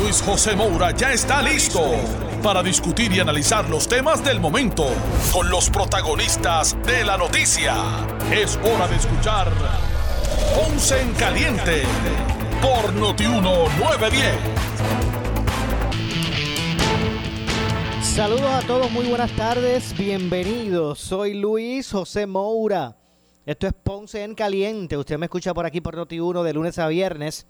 Luis José Moura ya está listo para discutir y analizar los temas del momento con los protagonistas de la noticia. Es hora de escuchar Ponce en Caliente por Notiuno 910. Saludos a todos, muy buenas tardes, bienvenidos. Soy Luis José Moura. Esto es Ponce en Caliente. Usted me escucha por aquí por Noti1 de lunes a viernes,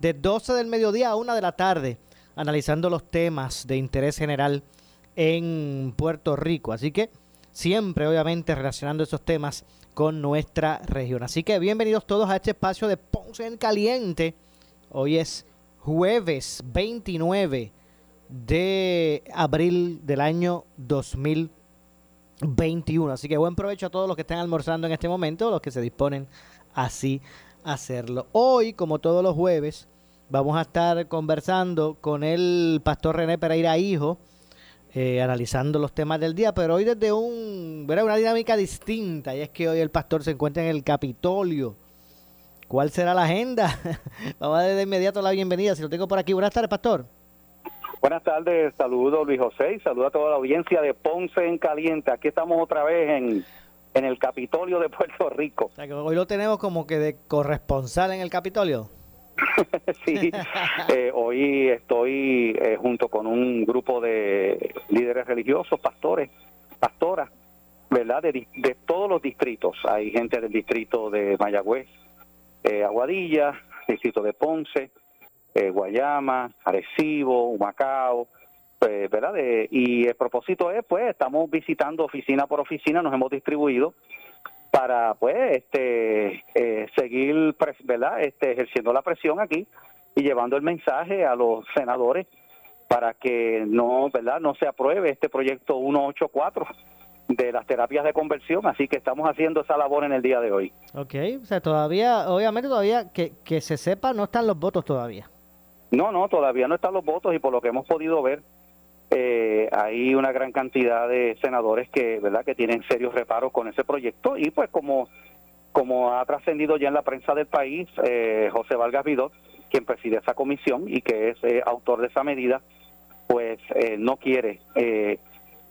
de 12 del mediodía a 1 de la tarde, analizando los temas de interés general en Puerto Rico. Así que siempre, obviamente, relacionando esos temas con nuestra región. Así que bienvenidos todos a este espacio de Ponce en Caliente. Hoy es jueves 29 de abril del año 2021. Así que buen provecho a todos los que están almorzando en este momento, los que se disponen así hacerlo. Hoy, como todos los jueves, vamos a estar conversando con el pastor René Pereira Hijo, eh, analizando los temas del día, pero hoy desde un, una dinámica distinta, y es que hoy el pastor se encuentra en el Capitolio. ¿Cuál será la agenda? vamos a dar de inmediato la bienvenida, si lo tengo por aquí. Buenas tardes, pastor. Buenas tardes, saludos Luis José y saludo a toda la audiencia de Ponce en Caliente. Aquí estamos otra vez en, en el Capitolio de Puerto Rico. O sea, que hoy lo tenemos como que de corresponsal en el Capitolio. sí, eh, hoy estoy eh, junto con un grupo de líderes religiosos, pastores, pastoras, ¿verdad? De, de todos los distritos. Hay gente del distrito de Mayagüez, eh, Aguadilla, distrito de Ponce, eh, Guayama, Arecibo, Humacao, pues, ¿verdad? y el propósito es, pues, estamos visitando oficina por oficina, nos hemos distribuido para, pues, este, eh, seguir, ¿verdad? Este, ejerciendo la presión aquí y llevando el mensaje a los senadores para que no, ¿verdad? No se apruebe este proyecto 184 de las terapias de conversión, así que estamos haciendo esa labor en el día de hoy. Ok, o sea, todavía, obviamente todavía, que, que se sepa, no están los votos todavía. No, no, todavía no están los votos y por lo que hemos podido ver, eh, hay una gran cantidad de senadores que, ¿verdad?, que tienen serios reparos con ese proyecto y pues como, como ha trascendido ya en la prensa del país, eh, José Vargas Vidot, quien preside esa comisión y que es eh, autor de esa medida, pues no quiere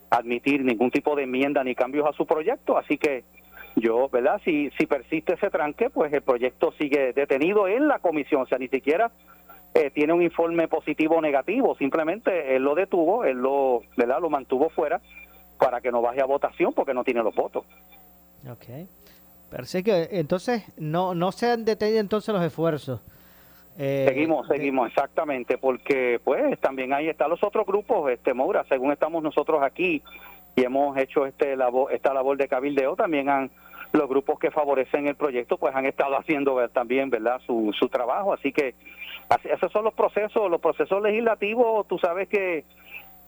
admitir ningún tipo de enmienda ni cambios a su proyecto, así que yo, ¿verdad? Si, si persiste ese tranque, pues el proyecto sigue detenido en la comisión, o sea, ni siquiera eh, tiene un informe positivo o negativo, simplemente él lo detuvo, él lo, ¿verdad? lo mantuvo fuera para que no baje a votación porque no tiene los votos. Ok. Que entonces no, no se han detenido entonces los esfuerzos. Eh, seguimos, seguimos, exactamente, porque pues también ahí están los otros grupos, este Moura, según estamos nosotros aquí y hemos hecho este labor, esta labor de cabildeo, también han los grupos que favorecen el proyecto pues han estado haciendo también, ¿verdad?, su, su trabajo, así que esos son los procesos, los procesos legislativos, tú sabes que,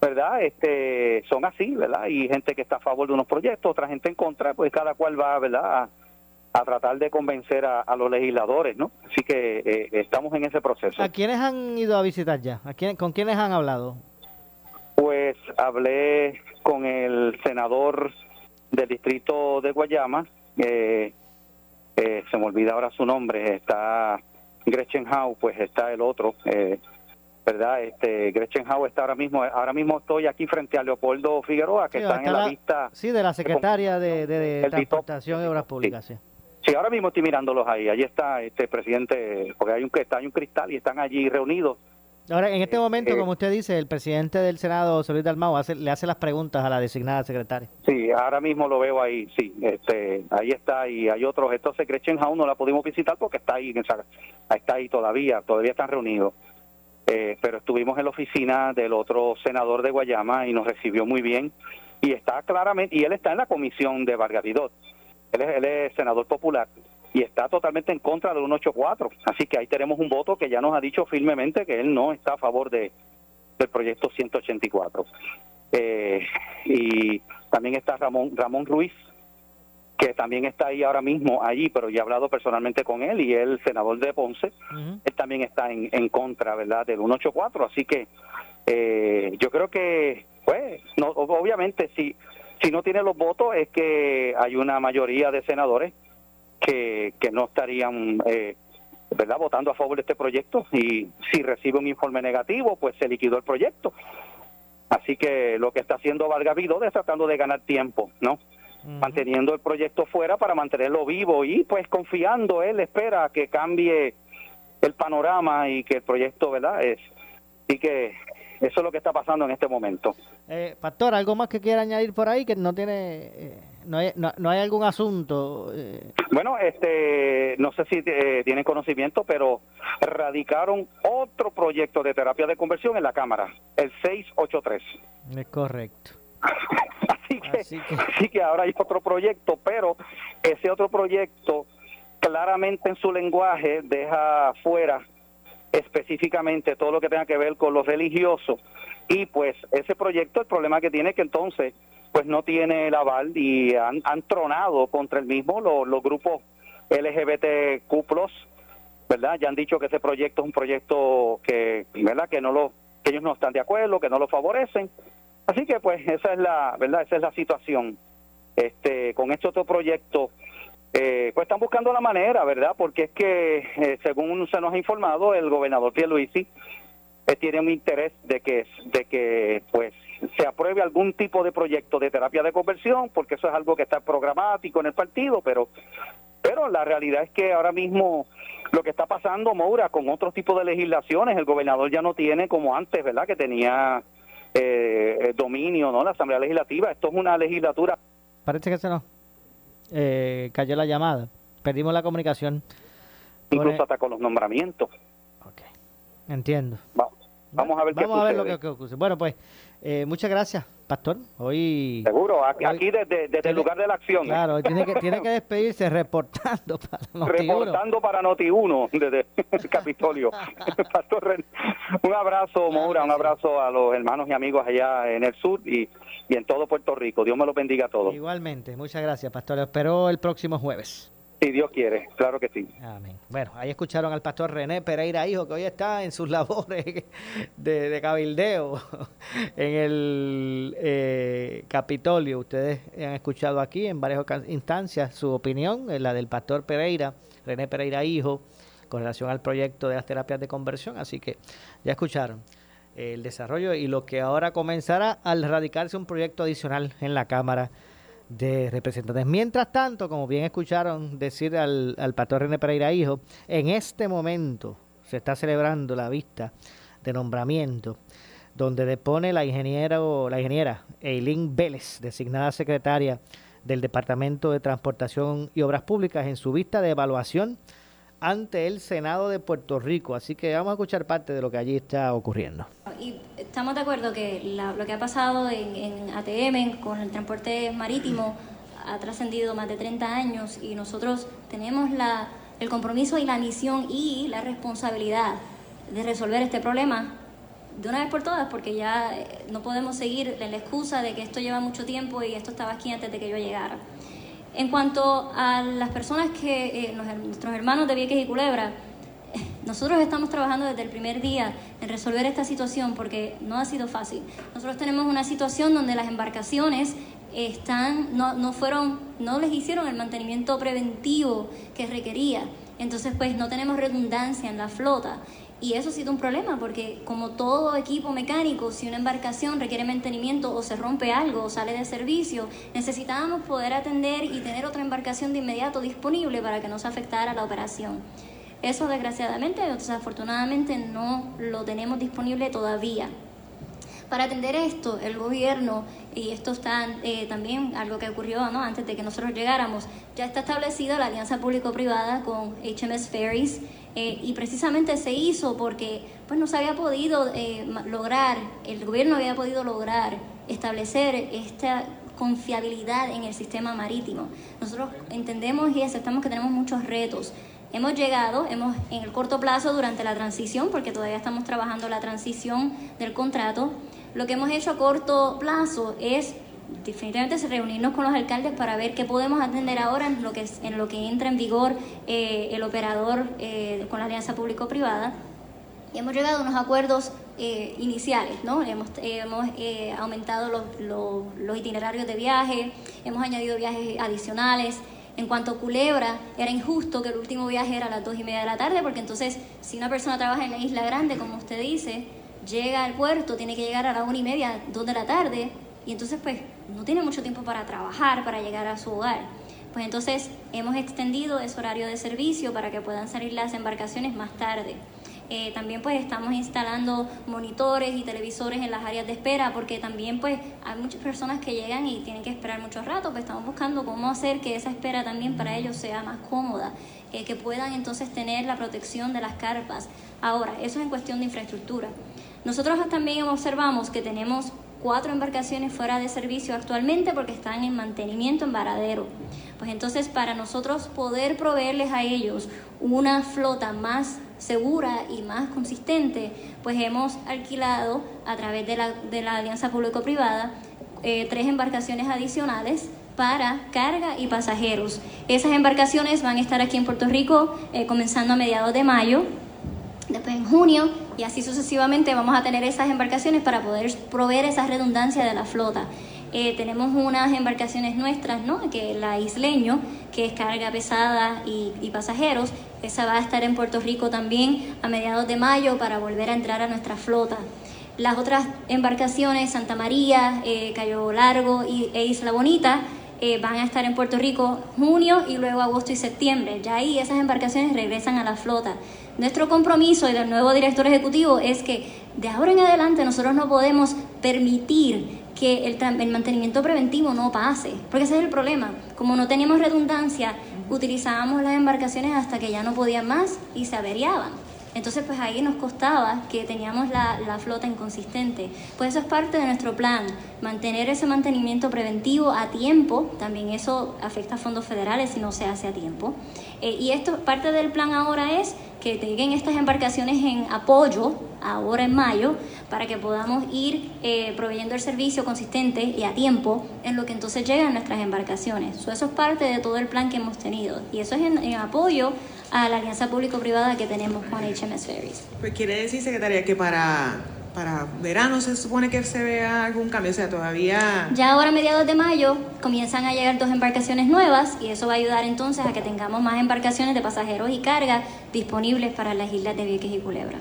¿verdad? Este, son así, ¿verdad? Y gente que está a favor de unos proyectos, otra gente en contra, pues cada cual va, ¿verdad? A, tratar de convencer a, los legisladores, ¿no? Así que eh, estamos en ese proceso. ¿A quiénes han ido a visitar ya? ¿A quién, ¿Con quiénes han hablado? Pues hablé con el senador del distrito de Guayama, eh, eh, se me olvida ahora su nombre, está Gretchen Howe, pues está el otro, eh, ¿verdad? Este Gretchen Howe está ahora mismo, ahora mismo estoy aquí frente a Leopoldo Figueroa, que está en la, lista. Sí, de la secretaria de, de, Transportación y Obras Públicas, sí. sí. ahora mismo estoy mirándolos ahí. Allí está este presidente, porque hay un, está, hay un cristal y están allí reunidos Ahora, en este momento, eh, como usted dice, el presidente del Senado, Solís Dalmau, hace, le hace las preguntas a la designada secretaria. Sí, ahora mismo lo veo ahí, sí, este, ahí está, y hay otros, estos Gretchen Howe no la pudimos visitar porque está ahí, está ahí todavía, todavía están reunidos. Eh, pero estuvimos en la oficina del otro senador de Guayama y nos recibió muy bien, y está claramente, y él está en la comisión de Vargadidot, él es, él es senador popular, y está totalmente en contra del 184. Así que ahí tenemos un voto que ya nos ha dicho firmemente que él no está a favor de, del proyecto 184. Eh, y también está Ramón, Ramón Ruiz, que también está ahí ahora mismo allí, pero ya he hablado personalmente con él y el senador de Ponce, él también está en, en contra, ¿verdad?, del 184, así que eh, yo creo que, pues, no, obviamente si, si no tiene los votos es que hay una mayoría de senadores que, que no estarían, eh, ¿verdad?, votando a favor de este proyecto y si recibe un informe negativo, pues se liquidó el proyecto. Así que lo que está haciendo Valga Vido es tratando de ganar tiempo, ¿no? manteniendo el proyecto fuera para mantenerlo vivo y pues confiando, él espera que cambie el panorama y que el proyecto, ¿verdad? Es, y que eso es lo que está pasando en este momento. Eh, Pastor, ¿algo más que quiera añadir por ahí que no tiene, eh, no, hay, no, hay algún asunto? Eh? Bueno, este, no sé si eh, tienen conocimiento, pero radicaron otro proyecto de terapia de conversión en la Cámara, el 683. Es correcto. así, que, que, ahora hay otro proyecto, pero ese otro proyecto claramente en su lenguaje deja fuera específicamente todo lo que tenga que ver con lo religioso y pues ese proyecto el problema que tiene es que entonces pues no tiene el aval y han, tronado contra el mismo los, los grupos LGBTQ+, ¿verdad? Ya han dicho que ese proyecto es un proyecto que, ¿verdad? Que no lo que ellos no están de acuerdo, que no lo favorecen Así que pues esa es la, ¿verdad? Esa es la situación. Este, con este otro proyecto, eh, pues están buscando la manera, ¿verdad? Porque es que, eh, según se nos ha informado, el gobernador Pierluisi eh, tiene un interés de que, de que, pues, se apruebe algún tipo de proyecto de terapia de conversión, porque eso es algo que está programático en el partido, pero, pero la realidad es que ahora mismo lo que está pasando, Moura, con otros tipos de legislaciones, el gobernador ya no tiene como antes, ¿verdad? Que tenía eh, dominio, ¿no? La Asamblea Legislativa. Esto es una legislatura. Parece que se nos eh, cayó la llamada. Perdimos la comunicación. Incluso hasta con los nombramientos. Ok, entiendo. Vamos a ver vamos a ver lo que, ocurre. Bueno, pues eh, muchas gracias, Pastor. Hoy Seguro, aquí, desde, desde el lugar de la acción. Claro, tiene que, tiene que despedirse reportando para Noti Reportando para Noti1 desde el Capitolio. Pastor un abrazo, Moura, un abrazo a los hermanos y amigos allá en el sur y, y en todo Puerto Rico. Dios me los bendiga a todos. Igualmente, muchas gracias, Pastor. espero el próximo jueves. Si Dios quiere, claro que sí. Amén. Bueno, ahí escucharon al pastor René Pereira Hijo, que hoy está en sus labores de, cabildeo en el eh, Capitolio. Ustedes han escuchado aquí en varias instancias su opinión, la del pastor Pereira, René Pereira Hijo, con relación al proyecto de las terapias de conversión. Así que ya escucharon el desarrollo y lo que ahora comenzará al radicarse un proyecto adicional en la Cámara de representantes. Mientras tanto, como bien escucharon decir al, al pastor René Pereira Hijo, en este momento se está celebrando la vista de nombramiento donde depone la ingeniera o la ingeniera Eileen Vélez, designada secretaria del Departamento de Transportación y Obras Públicas en su vista de evaluación ante el Senado de Puerto Rico. Así que vamos a escuchar parte de lo que allí está ocurriendo. Y estamos de acuerdo que lo que ha pasado en, ATM con el transporte marítimo ha trascendido más de 30 años y nosotros tenemos la, el compromiso y la misión y la responsabilidad de resolver este problema de una vez por todas, porque ya eh, no podemos seguir en la excusa de que esto lleva mucho tiempo y esto estaba aquí antes de que yo llegara. En cuanto a las personas que, eh, nuestros hermanos de Vieques y Culebra, nosotros estamos trabajando desde el primer día en resolver esta situación porque no ha sido fácil. Nosotros tenemos una situación donde las embarcaciones están, no, no fueron, no les hicieron el mantenimiento preventivo que requería. Entonces, pues no tenemos redundancia en la flota. Y eso ha sido un problema porque como todo equipo mecánico, si una embarcación requiere mantenimiento o se rompe algo o sale de servicio, necesitábamos poder atender y tener otra embarcación de inmediato disponible para que no se afectara la operación. Eso desgraciadamente o desafortunadamente no lo tenemos disponible todavía. Para atender esto, el gobierno, y esto está eh, también algo que ocurrió antes de que nosotros llegáramos, ya está establecida la alianza público-privada con HMS Ferries eh, y precisamente se hizo porque pues no se había podido eh, lograr, el gobierno había podido lograr establecer esta confiabilidad en el sistema marítimo. Nosotros entendemos y aceptamos que tenemos muchos retos. Hemos llegado, hemos en el corto plazo durante la transición, porque todavía estamos trabajando la transición del contrato, lo que hemos hecho a corto plazo es definitivamente reunirnos con los alcaldes para ver qué podemos atender ahora en lo que, en lo que entra en vigor eh, el operador eh, con la alianza público-privada. Y hemos llegado a unos acuerdos eh, iniciales, ¿no? Hemos, hemos aumentado los, los, itinerarios de viaje, hemos añadido viajes adicionales. En cuanto a Culebra, era injusto que el último viaje era a las dos y media de la tarde, porque entonces, si una persona trabaja en la isla grande, como usted dice, llega al puerto, tiene que llegar a las una y media, dos de la tarde, y entonces pues no tiene mucho tiempo para trabajar, para llegar a su hogar. Pues entonces hemos extendido ese horario de servicio para que puedan salir las embarcaciones más tarde. Eh, también pues estamos instalando monitores y televisores en las áreas de espera porque también pues hay muchas personas que llegan y tienen que esperar mucho rato, pues estamos buscando cómo hacer que esa espera también para ellos sea más cómoda, eh, que puedan entonces tener la protección de las carpas. Ahora, eso es en cuestión de infraestructura. Nosotros también observamos que tenemos cuatro embarcaciones fuera de servicio actualmente porque están en mantenimiento en varadero. Pues entonces para nosotros poder proveerles a ellos una flota más segura y más consistente, pues hemos alquilado a través de la, de la alianza público-privada eh, tres embarcaciones adicionales para carga y pasajeros. Esas embarcaciones van a estar aquí en Puerto Rico eh, comenzando a mediados de mayo después en junio y así sucesivamente vamos a tener esas embarcaciones para poder proveer esa redundancia de la flota. Eh, tenemos unas embarcaciones nuestras, ¿no? que la Isleño, que es carga pesada y, pasajeros, esa va a estar en Puerto Rico también a mediados de mayo para volver a entrar a nuestra flota. Las otras embarcaciones, Santa María, eh, Cayo Largo y, e Isla Bonita, eh, van a estar en Puerto Rico junio y luego agosto y septiembre. Ya ahí esas embarcaciones regresan a la flota. Nuestro compromiso y del nuevo director ejecutivo es que de ahora en adelante nosotros no podemos permitir que el, el, mantenimiento preventivo no pase, porque ese es el problema. Como no teníamos redundancia, utilizábamos las embarcaciones hasta que ya no podían más y se averiaban. Entonces, pues ahí nos costaba que teníamos la, la, flota inconsistente. Pues eso es parte de nuestro plan, mantener ese mantenimiento preventivo a tiempo. También eso afecta a fondos federales si no se hace a tiempo. Eh, y esto, parte del plan ahora es que lleguen estas embarcaciones en apoyo ahora en mayo para que podamos ir eh, proveyendo el servicio consistente y a tiempo en lo que entonces llegan nuestras embarcaciones. eso es parte de todo el plan que hemos tenido y eso es en apoyo a la alianza público-privada que tenemos con HMS Ferries. Pues quiere decir, secretaria, que para para verano se supone que se vea algún cambio, o sea, todavía... Ya ahora a mediados de mayo comienzan a llegar dos embarcaciones nuevas y eso va a ayudar entonces a que tengamos más embarcaciones de pasajeros y carga disponibles para las islas de Vieques y Culebra.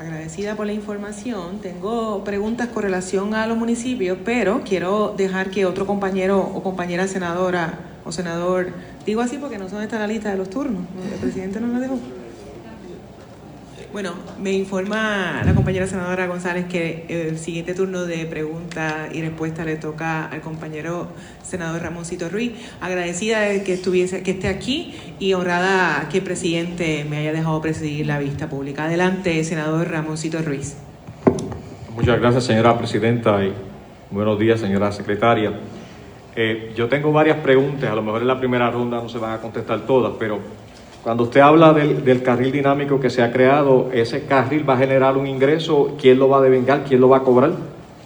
agradecida por la información. Tengo preguntas con relación a los municipios, pero quiero dejar que otro compañero o compañera senadora o senador, digo así porque no son esta la lista de los turnos, el presidente no lo dejó. Bueno, me informa la compañera senadora González que el siguiente turno de pregunta y respuesta le toca al compañero senador Ramoncito Ruiz. Agradecida de que estuviese, que esté aquí y honrada que el presidente me haya dejado presidir la vista pública. Adelante, senador Ramoncito Ruiz. Muchas gracias, señora presidenta, y buenos días, señora secretaria. Eh, yo tengo varias preguntas, a lo mejor en la primera ronda no se van a contestar todas, pero cuando usted habla del, carril dinámico que se ha creado, ese carril va a generar un ingreso, ¿quién lo va a devengar? ¿Quién lo va a cobrar?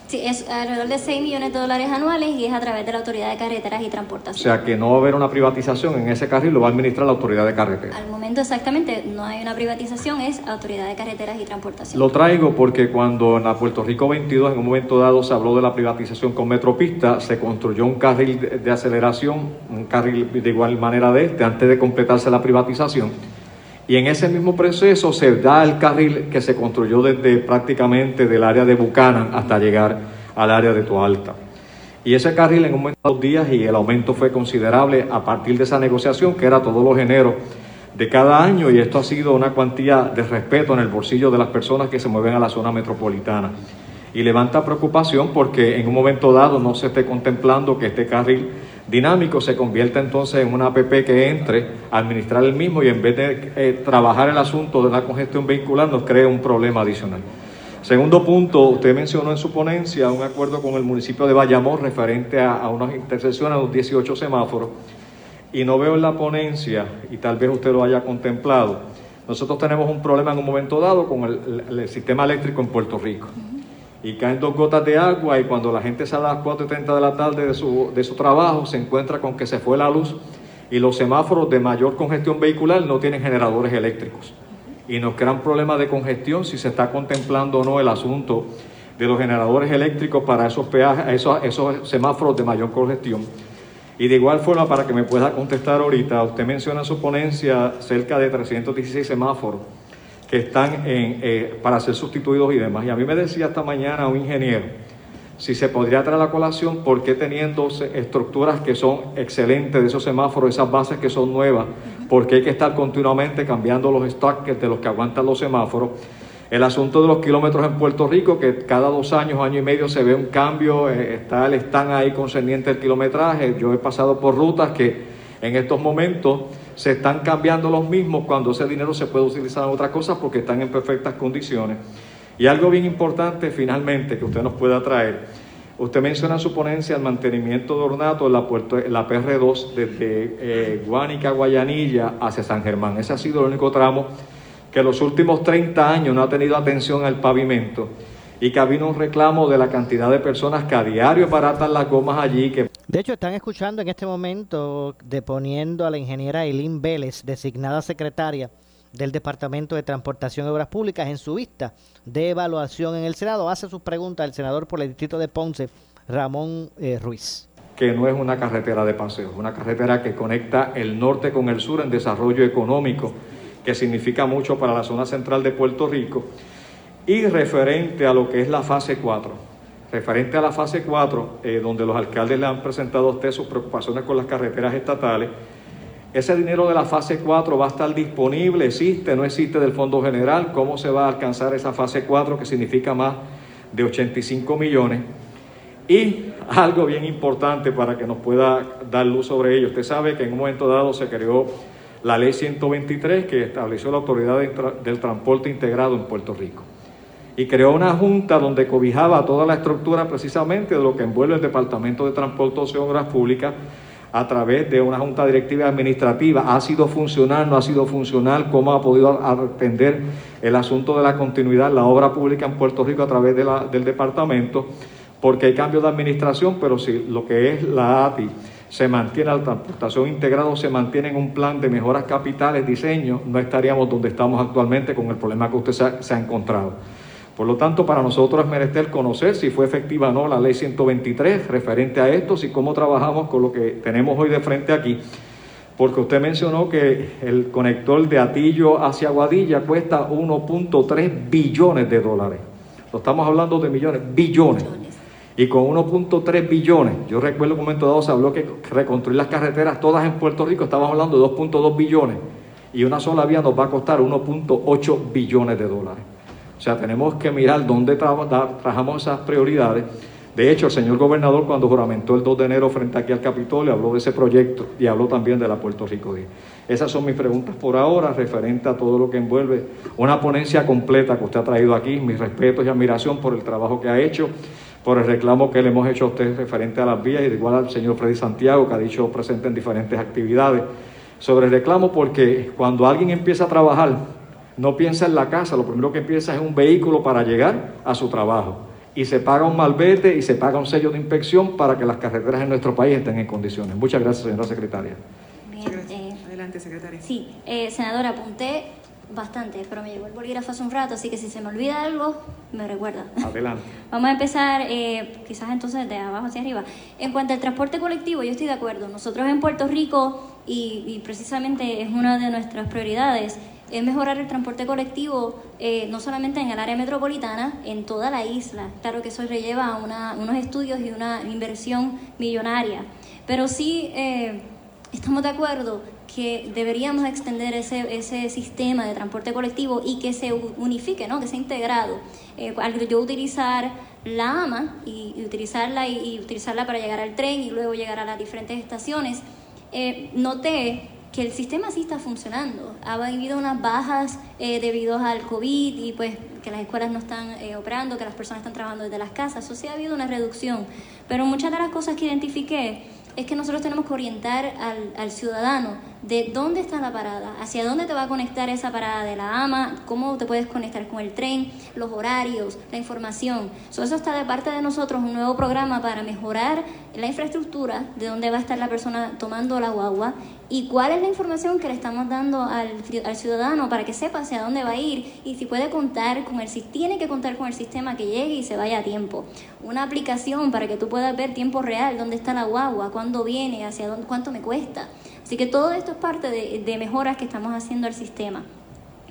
Sí, es alrededor de 6 millones de dólares anuales y es a través de la Autoridad de Carreteras y Transportación. O sea que no va a haber una privatización en ese carril, lo va a administrar la Autoridad de Carreteras. Al momento exactamente no hay una privatización, es Autoridad de Carreteras y Transportación. Lo traigo porque cuando en la Puerto Rico 22 en un momento dado se habló de la privatización con Metropista, se construyó un carril de aceleración, un carril de igual manera de este, antes de completarse la privatización. Y en ese mismo proceso se da el carril que se construyó desde prácticamente del área de Buchanan hasta llegar al área de Toalta. Y ese carril en un momento de dos días y el aumento fue considerable a partir de esa negociación que era todos los eneros de cada año y esto ha sido una cuantía de respeto en el bolsillo de las personas que se mueven a la zona metropolitana. Y levanta preocupación porque en un momento dado no se esté contemplando que este carril dinámico se convierte entonces en una APP que entre a administrar el mismo y en vez de eh, trabajar el asunto de la congestión vehicular nos crea un problema adicional. Segundo punto, usted mencionó en su ponencia un acuerdo con el municipio de Bayamón referente a, unas intersecciones, a los 18 semáforos. y no veo en la ponencia, y tal vez usted lo haya contemplado, nosotros tenemos un problema en un momento dado con el, sistema eléctrico en Puerto Rico. Y caen dos gotas de agua y cuando la gente sale a las 4.30 de la tarde de su, de su trabajo se encuentra con que se fue la luz y los semáforos de mayor congestión vehicular no tienen generadores eléctricos. Y nos crean problemas de congestión si se está contemplando o no el asunto de los generadores eléctricos para esos, peajes, esos, esos semáforos de mayor congestión. Y de igual forma, para que me pueda contestar ahorita, usted menciona en su ponencia cerca de 316 semáforos que están en, eh, para ser sustituidos y demás. Y a mí me decía esta mañana un ingeniero, si se podría traer la colación, ¿por qué teniendo estructuras que son excelentes de esos semáforos, esas bases que son nuevas, por qué hay que estar continuamente cambiando los stocks de los que aguantan los semáforos? El asunto de los kilómetros en Puerto Rico, que cada dos años, año y medio se ve un cambio, eh, está, están ahí concerniente el kilometraje. Yo he pasado por rutas que en estos momentos se están cambiando los mismos cuando ese dinero se puede utilizar en otras cosas porque están en perfectas condiciones. Y algo bien importante finalmente que usted nos pueda traer. Usted menciona en su ponencia el mantenimiento de ornato en la, puerto, la PR2 desde eh, Guánica, Guayanilla hacia San Germán. Ese ha sido el único tramo que los últimos 30 años no ha tenido atención al pavimento y que ha habido un reclamo de la cantidad de personas que a diario baratan las gomas allí. Que... De hecho, están escuchando en este momento deponiendo a la ingeniera Eileen Vélez, designada secretaria del Departamento de Transportación y Obras Públicas, en su vista de evaluación en el Senado. Hace sus preguntas el senador por el distrito de Ponce, Ramón eh, Ruiz. Que no es una carretera de paseo, es una carretera que conecta el norte con el sur en desarrollo económico que significa mucho para la zona central de Puerto Rico, y referente a lo que es la fase 4. Referente a la fase 4, eh, donde los alcaldes le han presentado a usted sus preocupaciones con las carreteras estatales, ese dinero de la fase 4 va a estar disponible, existe, no existe del Fondo General, cómo se va a alcanzar esa fase 4 que significa más de 85 millones. Y algo bien importante para que nos pueda dar luz sobre ello. Usted sabe que en un momento dado se creó la ley 123 que estableció la Autoridad del Transporte Integrado en Puerto Rico. Y creó una junta donde cobijaba toda la estructura precisamente de lo que envuelve el Departamento de Transportación y Obras Públicas a través de una junta directiva administrativa. ¿Ha sido funcional? ¿No ha sido funcional? ¿Cómo ha podido atender el asunto de la continuidad, la obra pública en Puerto Rico a través del departamento? Porque hay cambios de administración, pero si lo que es la ATI se mantiene la transportación integrada, se mantiene en un plan de mejoras capitales, diseño, no estaríamos donde estamos actualmente con el problema que usted se ha, encontrado. Por lo tanto, para nosotros es merecer conocer si fue efectiva o no la ley 123 referente a esto, y cómo trabajamos con lo que tenemos hoy de frente aquí. Porque usted mencionó que el conector de Atillo hacia Guadilla cuesta 1.3 billones de dólares. Lo estamos hablando de millones, billones y con 1.3 billones, yo recuerdo en un momento dado se habló que reconstruir las carreteras todas en Puerto Rico, estábamos hablando de 2.2 billones y una sola vía nos va a costar 1.8 billones de dólares. O sea, tenemos que mirar dónde trabajamos esas prioridades. De hecho, el señor gobernador cuando juramentó el 2 de enero frente aquí al Capitolio habló de ese proyecto y habló también de la Puerto Rico Día. Esas son mis preguntas por ahora referente a todo lo que envuelve una ponencia completa que usted ha traído aquí. Mis respetos y admiración por el trabajo que ha hecho por el reclamo que le hemos hecho a usted referente a las vías y igual al señor Freddy Santiago, que ha dicho presente en diferentes actividades, sobre el reclamo porque cuando alguien empieza a trabajar, no piensa en la casa, lo primero que piensa es un vehículo para llegar a su trabajo. Y se paga un malvete y se paga un sello de inspección para que las carreteras en nuestro país estén en condiciones. Muchas gracias, señora secretaria. Eh, Adelante, secretaria. Sí, eh, senadora, apunté bastante, pero me llegó el bolígrafo hace un rato, así que si se me olvida algo, me recuerda. Adelante. Vamos a empezar eh, quizás entonces de abajo hacia arriba. En cuanto al transporte colectivo, yo estoy de acuerdo. Nosotros en Puerto Rico, y, precisamente es una de nuestras prioridades, es mejorar el transporte colectivo eh, no solamente en el área metropolitana, en toda la isla. Claro que eso lleva una, unos estudios y una inversión millonaria, pero sí eh, estamos de acuerdo que deberíamos extender ese, ese sistema de transporte colectivo y que se unifique, ¿no? que sea integrado. Eh, al yo utilizar la AMA y, utilizarla y, utilizarla para llegar al tren y luego llegar a las diferentes estaciones, eh, noté que el sistema sí está funcionando. Ha habido unas bajas eh, debido al COVID y pues que las escuelas no están eh, operando, que las personas están trabajando desde las casas. Eso sí ha habido una reducción. Pero muchas de las cosas que identifiqué es que nosotros tenemos que orientar al, al, ciudadano de dónde está la parada, hacia dónde te va a conectar esa parada de la AMA, cómo te puedes conectar con el tren, los horarios, la información. eso está de parte de nosotros, un nuevo programa para mejorar la infraestructura de dónde va a estar la persona tomando la guagua y cuál es la información que le estamos dando al, al, ciudadano para que sepa hacia dónde va a ir y si puede contar con el tiene que contar con el sistema que llegue y se vaya a tiempo. Una aplicación para que tú puedas ver tiempo real dónde está la guagua, cuándo viene, hacia dónde, cuánto me cuesta. Así que todo esto es parte de, de mejoras que estamos haciendo al sistema.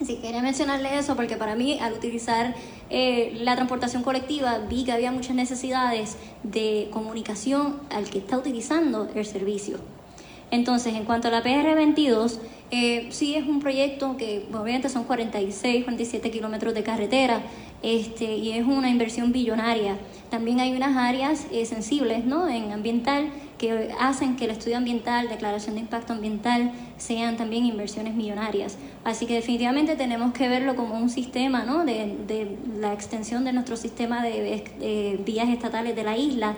Sí, quería mencionarle eso porque para mí al utilizar eh, la transportación colectiva vi que había muchas necesidades de comunicación al que está utilizando el servicio. Entonces, en cuanto a la PR22, eh, sí es un proyecto que obviamente son 46, 47 kilómetros de carretera este, y es una inversión billonaria. También hay unas áreas eh, sensibles ¿no? en ambiental que hacen que el estudio ambiental, declaración de impacto ambiental, sean también inversiones millonarias. Así que definitivamente tenemos que verlo como un sistema ¿no? de, de la extensión de nuestro sistema de, vías estatales de la isla.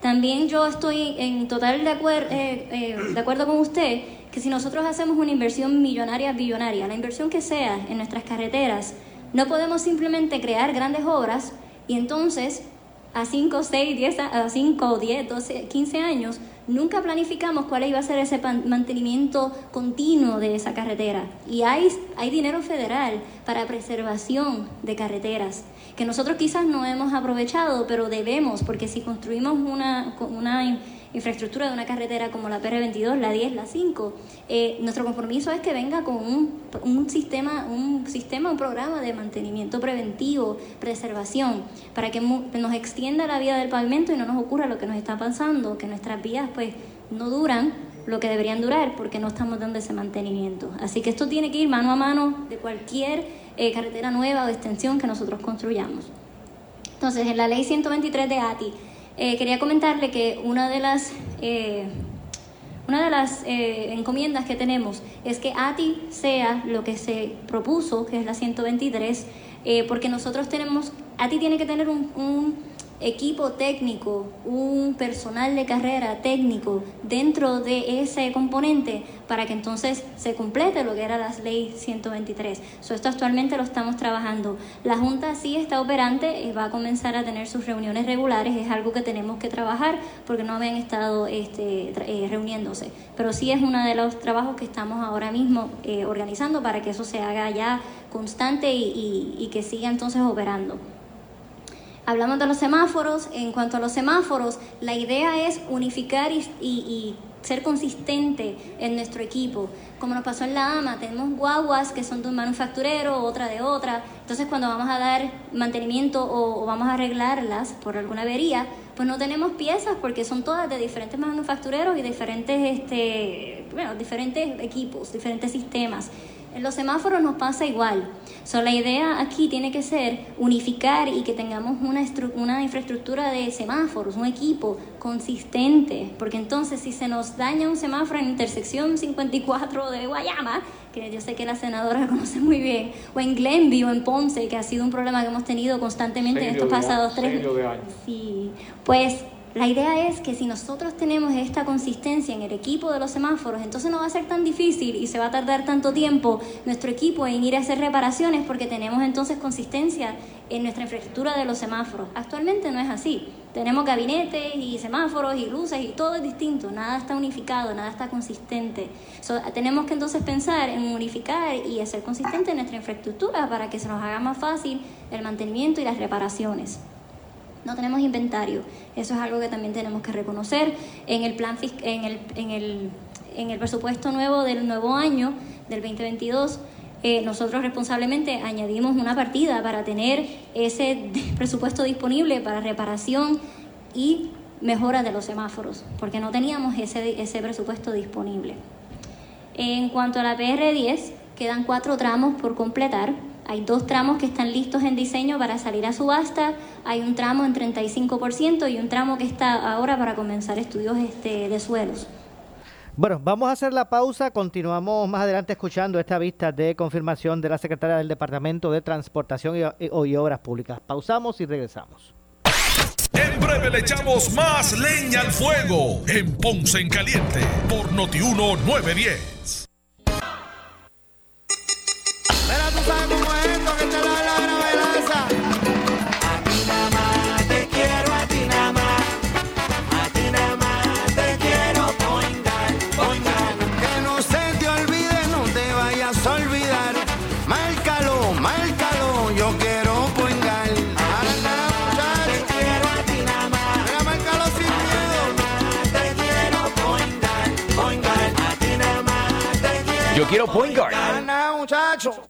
También yo estoy en total de, acuer eh, eh, de acuerdo con usted que si nosotros hacemos una inversión millonaria, billonaria, la inversión que sea en nuestras carreteras, no podemos simplemente crear grandes obras y entonces a 5, 6, 10, a 5, 10, 12, 15 años, nunca planificamos cuál iba a ser ese mantenimiento continuo de esa carretera. Y hay, hay dinero federal para preservación de carreteras, que nosotros quizás no hemos aprovechado, pero debemos, porque si construimos una, una infraestructura de una carretera como la PR22, la 10, la 5, eh, nuestro compromiso es que venga con un, un, sistema, un sistema, un programa de mantenimiento preventivo, preservación, para que nos extienda la vida del pavimento y no nos ocurra lo que nos está pasando, que nuestras vías pues no duran lo que deberían durar porque no estamos dando ese mantenimiento. Así que esto tiene que ir mano a mano de cualquier eh, carretera nueva o extensión que nosotros construyamos. Entonces, en la ley 123 de ATI, eh, quería comentarle que una de las, eh, una de las eh, encomiendas que tenemos es que ATI sea lo que se propuso, que es la 123, porque nosotros tenemos, ATI tiene que tener un equipo técnico, un personal de carrera técnico dentro de ese componente para que entonces se complete lo que era la ley 123. esto actualmente lo estamos trabajando. La Junta sí está operante, y va a comenzar a tener sus reuniones regulares, es algo que tenemos que trabajar porque no habían estado este, eh, reuniéndose. Pero sí es uno de los trabajos que estamos ahora mismo eh, organizando para que eso se haga ya constante y que siga entonces operando. Hablamos de los semáforos. En cuanto a los semáforos, la idea es unificar y, ser consistente en nuestro equipo. Como nos pasó en la AMA, tenemos guaguas que son de un manufacturero, otra de otra. Entonces, cuando vamos a dar mantenimiento o, vamos a arreglarlas por alguna avería, pues no tenemos piezas porque son todas de diferentes manufactureros y diferentes, este, bueno, diferentes equipos, diferentes sistemas. En los semáforos nos pasa igual. So, la idea aquí tiene que ser unificar y que tengamos una, una infraestructura de semáforos, un equipo consistente, porque entonces si se nos daña un semáforo en intersección 54 de Guayama, que yo sé que la senadora conoce muy bien, o en Glenview, en Ponce, que ha sido un problema que hemos tenido constantemente en estos pasados tres años. Sí, pues la idea es que si nosotros tenemos esta consistencia en el equipo de los semáforos, entonces no va a ser tan difícil y se va a tardar tanto tiempo nuestro equipo en ir a hacer reparaciones porque tenemos entonces consistencia en nuestra infraestructura de los semáforos. Actualmente no es así. Tenemos gabinetes y semáforos y luces y todo es distinto, nada está unificado, nada está consistente. tenemos que entonces pensar en unificar y hacer consistente nuestra infraestructura para que se nos haga más fácil el mantenimiento y las reparaciones no tenemos inventario. Eso es algo que también tenemos que reconocer. En el plan en el, en el, en el presupuesto nuevo del nuevo año, del 2022, eh, nosotros responsablemente añadimos una partida para tener ese presupuesto disponible para reparación y mejora de los semáforos, porque no teníamos ese, ese presupuesto disponible. En cuanto a la PR10, quedan cuatro tramos por completar hay dos tramos que están listos en diseño para salir a subasta, hay un tramo en 35% y un tramo que está ahora para comenzar estudios este, de suelos. Bueno, vamos a hacer la pausa, continuamos más adelante escuchando esta vista de confirmación de la secretaria del Departamento de Transportación y, y Obras Públicas. Pausamos y regresamos. En 9 le echamos más leña al fuego en Ponce en Caliente por Notiuno 910. Yo quiero point guard. Muchacho.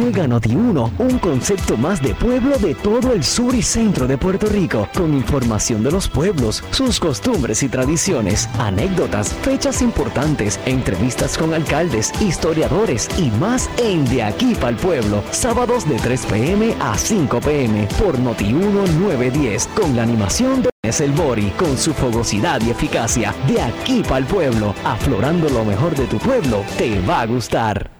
Llega Noti1, un concepto más de pueblo de todo el sur y centro de Puerto Rico, con información de los pueblos, sus costumbres y tradiciones, anécdotas, fechas importantes, entrevistas con alcaldes, historiadores y más en De aquí para el pueblo, sábados de 3 pm a 5 pm por Noti1 910, con la animación de es Bori, con su fogosidad y eficacia, de aquí para el pueblo, aflorando lo mejor de tu pueblo, te va a gustar.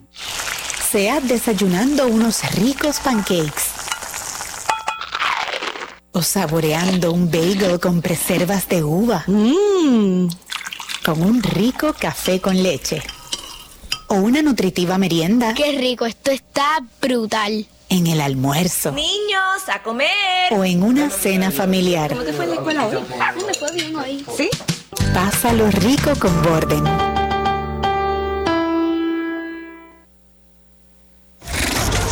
Sea desayunando unos ricos pancakes. O saboreando un bagel con preservas de uva. Mmm. Con un rico café con leche. O una nutritiva merienda. Qué rico, esto está brutal. En el almuerzo. Niños, a comer. O en una cena familiar. ¿Cómo te fue en la escuela hoy? Me fue bien hoy. ¿Sí? Pásalo rico con Borden.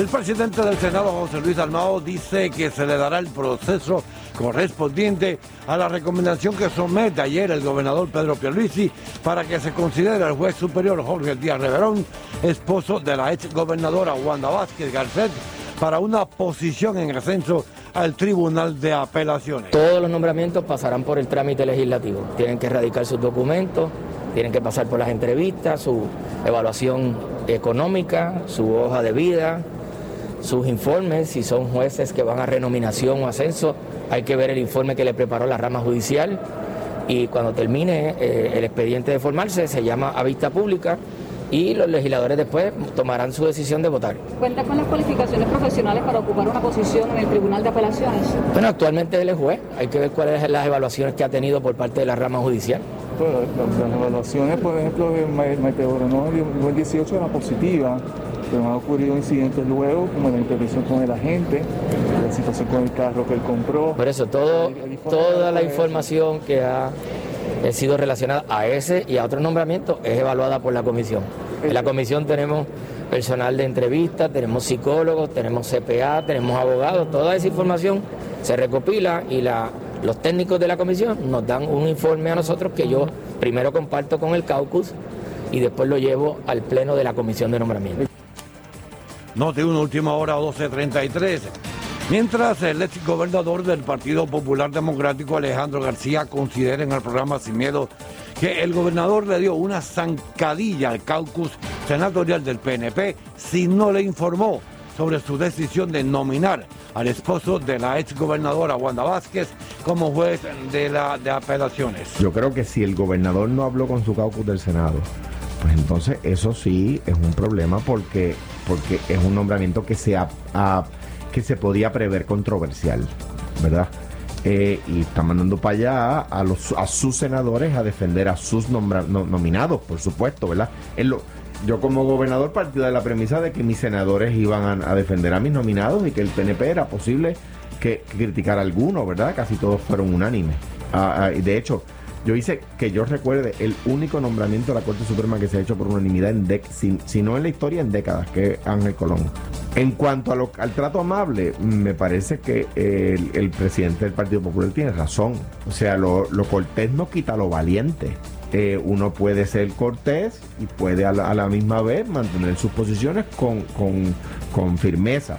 El presidente del Senado, José Luis Dalmao, dice que se le dará el proceso correspondiente a la recomendación que somete ayer el gobernador Pedro Pierluisi para que se considere al juez superior Jorge Díaz Reverón, esposo de la ex gobernadora Wanda Vázquez Garcet, para una posición en ascenso al Tribunal de Apelaciones. Todos los nombramientos pasarán por el trámite legislativo. Tienen que erradicar sus documentos, tienen que pasar por las entrevistas, su evaluación económica, su hoja de vida, sus informes, si son jueces que van a renominación o ascenso, hay que ver el informe que le preparó la rama judicial y cuando termine eh, el expediente de formarse se llama a vista pública y los legisladores después tomarán su decisión de votar. ¿Cuenta con las cualificaciones profesionales para ocupar una posición en el Tribunal de Apelaciones? Bueno, actualmente él es juez, hay que ver cuáles son las evaluaciones que ha tenido por parte de la rama judicial. Bueno, las evaluaciones, por ejemplo, de meteorología en 2018 eran positivas, pero han ocurrido incidentes luego, como la intervención con el agente, la situación con el carro que él compró. Por eso, todo, toda la información que ha sido relacionada a ese y a otros nombramientos es evaluada por la comisión. En la comisión tenemos personal de entrevista, tenemos psicólogos, tenemos CPA, tenemos abogados, toda esa información se recopila y la, los técnicos de la comisión nos dan un informe a nosotros que yo primero comparto con el caucus y después lo llevo al pleno de la comisión de nombramiento. Noti una última hora 12.33. Mientras el ex gobernador del Partido Popular Democrático Alejandro García considera en el programa Sin Miedo que el gobernador le dio una zancadilla al caucus senatorial del PNP si no le informó sobre su decisión de nominar al esposo de la ex gobernadora Wanda Vázquez como juez de, la, de apelaciones. Yo creo que si el gobernador no habló con su caucus del Senado, pues entonces eso sí es un problema porque, porque es un nombramiento que se, ha- que se podía prever controversial, ¿verdad? Eh, y está mandando para allá a, los, a sus senadores a defender a sus nombra- no- nominados, por supuesto, ¿verdad? Él lo- yo como gobernador partí de la premisa de que mis senadores iban a, a defender a mis nominados y que el PNP era posible que, que criticara a alguno, ¿verdad? Casi todos fueron unánimes. Ah, ah, de hecho, yo hice que yo recuerde el único nombramiento de la Corte Suprema que se ha hecho por unanimidad en dec si, no en la historia en décadas, que es Ángel Colón. En cuanto a lo- al trato amable, me parece que el, presidente del Partido Popular tiene razón. O sea, lo, lo cortés no quita lo valiente. Eh, uno puede ser cortés y puede a la, misma vez mantener sus posiciones con- con firmeza.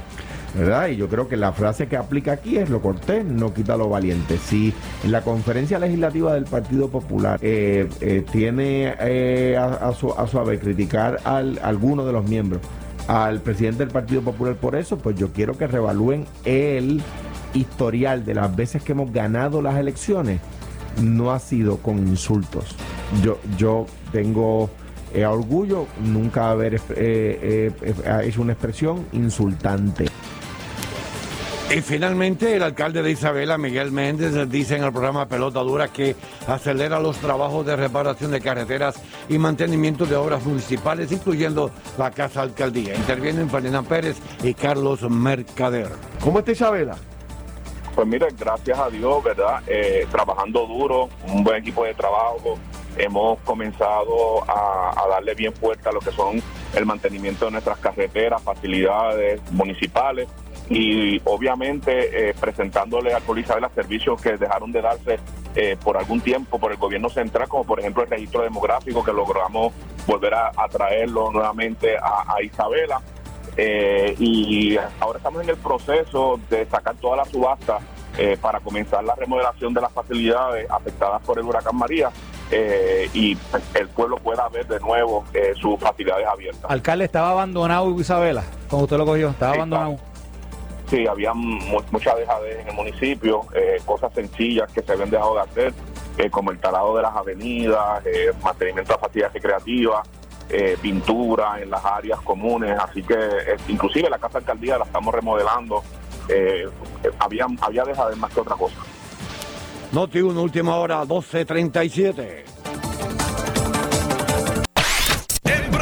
¿Verdad? Y yo creo que la frase que aplica aquí es lo cortés, no quita lo valiente. Si la conferencia legislativa del Partido Popular eh, eh, tiene eh, a, a su, a su haber criticar al, a alguno de los miembros al presidente del Partido Popular por eso, pues yo quiero que revalúen el historial de las veces que hemos ganado las elecciones. No ha sido con insultos. Yo, yo tengo eh, orgullo nunca haber eh, eh, eh, hecho una expresión insultante. Y finalmente el alcalde de Isabela, Miguel Méndez, dice en el programa Pelota Dura que acelera los trabajos de reparación de carreteras y mantenimiento de obras municipales, incluyendo la Casa Alcaldía. Intervienen Ferdinand Pérez y Carlos Mercader. ¿Cómo está Isabela? Pues mire, gracias a Dios, ¿verdad? Eh, trabajando duro, un buen equipo de trabajo. Hemos comenzado a, a darle bien fuerte a lo que son el mantenimiento de nuestras carreteras, facilidades municipales y obviamente eh, presentándole al Policía de los servicios que dejaron de darse eh, por algún tiempo por el gobierno central, como por ejemplo el registro demográfico que logramos volver a, a traerlo nuevamente a, a Isabela. Eh, y ahora estamos en el proceso de sacar toda la subasta eh, para comenzar la remodelación de las facilidades afectadas por el huracán María eh, y pues, el pueblo pueda ver de nuevo eh, sus facilidades abiertas. Alcalde, estaba abandonado Isabela, cuando usted lo cogió, estaba abandonado. Sí, había mu- mucha dejadez en el municipio, eh, cosas sencillas que se habían dejado de hacer, eh, como el talado de las avenidas, eh, mantenimiento de facilidades recreativas, pintura en las áreas comunes, así que inclusive la casa alcaldía la estamos remodelando, había, había dejadez más que otra cosa. Noti 1, última hora, 12.37.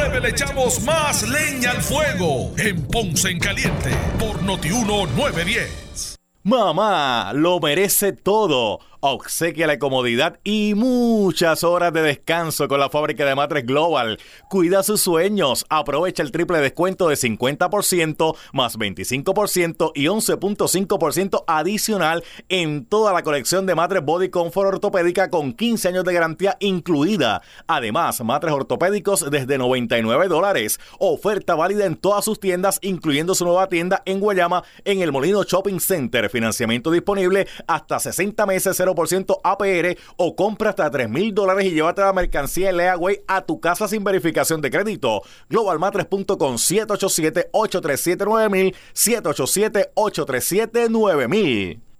Le echamos más leña al fuego en Ponce en Caliente por Notiuno 910. Mamá, lo merece todo. Obsequia la comodidad y muchas horas de descanso con la fábrica de matres Global. Cuida sus sueños. Aprovecha el triple descuento de 50% más 25% y 11.5% adicional en toda la colección de matres Body Comfort ortopédica con 15 años de garantía incluida. Además, matres ortopédicos desde 99 dólares. Oferta válida en todas sus tiendas, incluyendo su nueva tienda en Guayama en el Molino Shopping Center. Financiamiento disponible hasta 60 meses 0% APR o compra hasta 3 mil dólares y llévate la mercancía Leaway a tu casa sin verificación de crédito. Globalmatres.com 787-837-9000 787-837-9000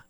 있다.